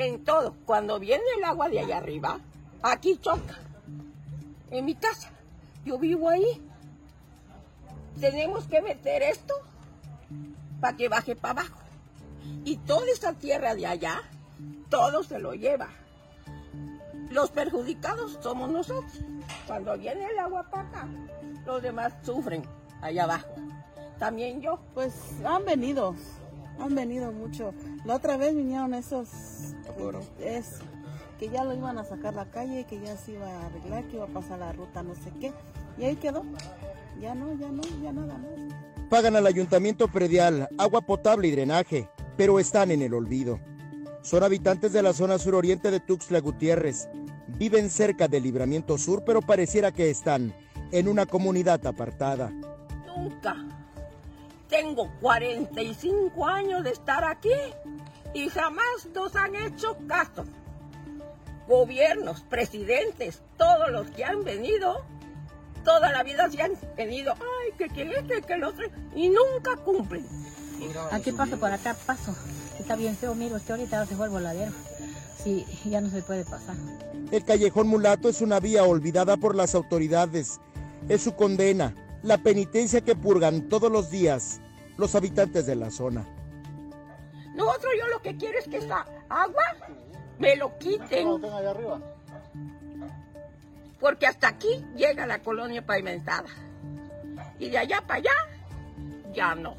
En todo. Cuando viene el agua de allá arriba, aquí choca. En mi casa. Yo vivo ahí. Tenemos que meter esto para que baje para abajo. Y toda esa tierra de allá, todo se lo lleva. Los perjudicados somos nosotros. Cuando viene el agua para acá, los demás sufren allá abajo. También yo. Pues han venido, han venido mucho. La otra vez vinieron esos, es, que ya lo iban a sacar la calle, que ya se iba a arreglar, que iba a pasar la ruta, no sé qué. Y ahí quedó. Ya no, ya no, ya nada más. Pagan al ayuntamiento predial agua potable y drenaje, pero están en el olvido. Son habitantes de la zona suroriente de Tuxtla Gutiérrez. Viven cerca del Libramiento Sur, pero pareciera que están en una comunidad apartada. Nunca. Tengo 45 años de estar aquí y jamás nos han hecho caso. Gobiernos, presidentes, todos los que han venido, toda la vida se han venido, ay, que quién este, que el otro, y nunca cumplen. Aquí paso por acá, paso. Está bien feo, miro, este ahorita se fue el voladero. Sí, ya no se puede pasar. El callejón mulato es una vía olvidada por las autoridades. Es su condena, la penitencia que purgan todos los días los habitantes de la zona. Nosotros yo lo que quiero es que esa agua me lo quiten. Porque hasta aquí llega la colonia pavimentada. Y de allá para allá, ya no.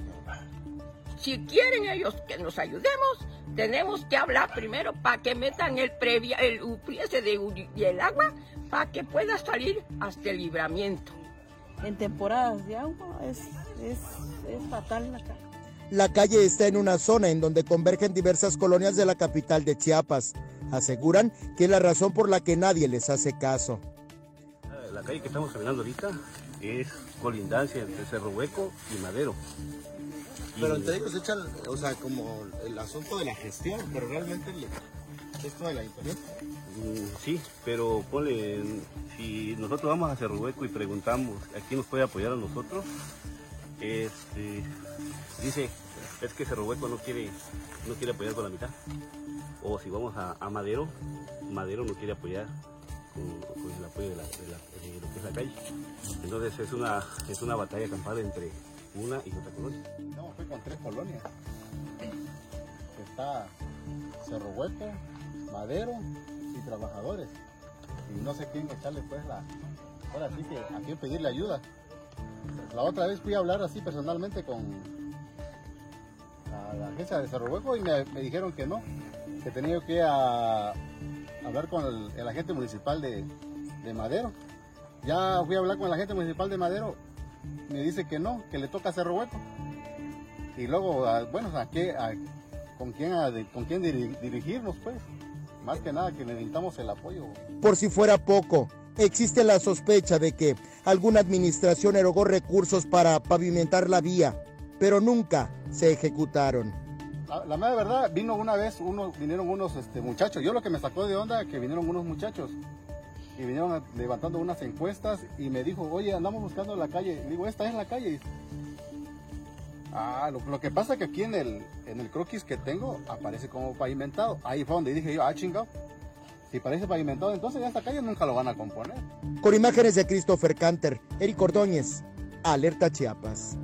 Si quieren ellos que nos ayudemos, tenemos que hablar primero para que metan el previa, el ese de, el agua para que pueda salir hasta el libramiento. En temporadas de agua es, es, es fatal la calle. La calle está en una zona en donde convergen diversas colonias de la capital de Chiapas. Aseguran que es la razón por la que nadie les hace caso. La calle que estamos caminando ahorita es colindancia entre Cerro Hueco y Madero. Pero entre ellos echan, o sea, como el asunto de la gestión, pero realmente esto de la ayuntamiento. sí, pero ponle, si nosotros vamos a Cerro Hueco y preguntamos a quién nos puede apoyar a nosotros, este, dice, es que Cerro Hueco no quiere, no quiere apoyar con la mitad. O si vamos a, a Madero, Madero no quiere apoyar con, con el apoyo de, la, de, la, de, lo que es la calle. Entonces es una, es una batalla campal entre una y otra colonia. No, fue con tres colonias. Está Cerro Hueco, Madero y Trabajadores. Y no sé quién echarle pues la... Ahora sí que a quién pedirle ayuda. La otra vez fui a hablar así personalmente con la agencia de Cerro y me, dijeron que no, que tenía que hablar con el, agente municipal de, de, Madero. Ya fui a hablar con el agente municipal de Madero, me dice que no, que le toca Cerro Hueco. Y luego, a, bueno, ¿a qué, con, quién, a, con quién dirigirnos pues? Más que nada que necesitamos el apoyo. Por si fuera poco, existe la sospecha de que alguna administración erogó recursos para pavimentar la vía, pero nunca se ejecutaron. La, la mera verdad, vino una vez, uno, vinieron unos este, muchachos. Yo lo que me sacó de onda que vinieron unos muchachos y vinieron levantando unas encuestas y me dijo, oye, andamos buscando la calle. digo, esta es la calle. Ah, lo, que pasa que aquí en el, en el croquis que tengo aparece como pavimentado. Ahí fue donde dije yo, ah, chingado. Si parece pavimentado, entonces ya esta calle nunca lo van a componer. Con imágenes de Christopher Canter, Eric Ordóñez, Alerta Chiapas.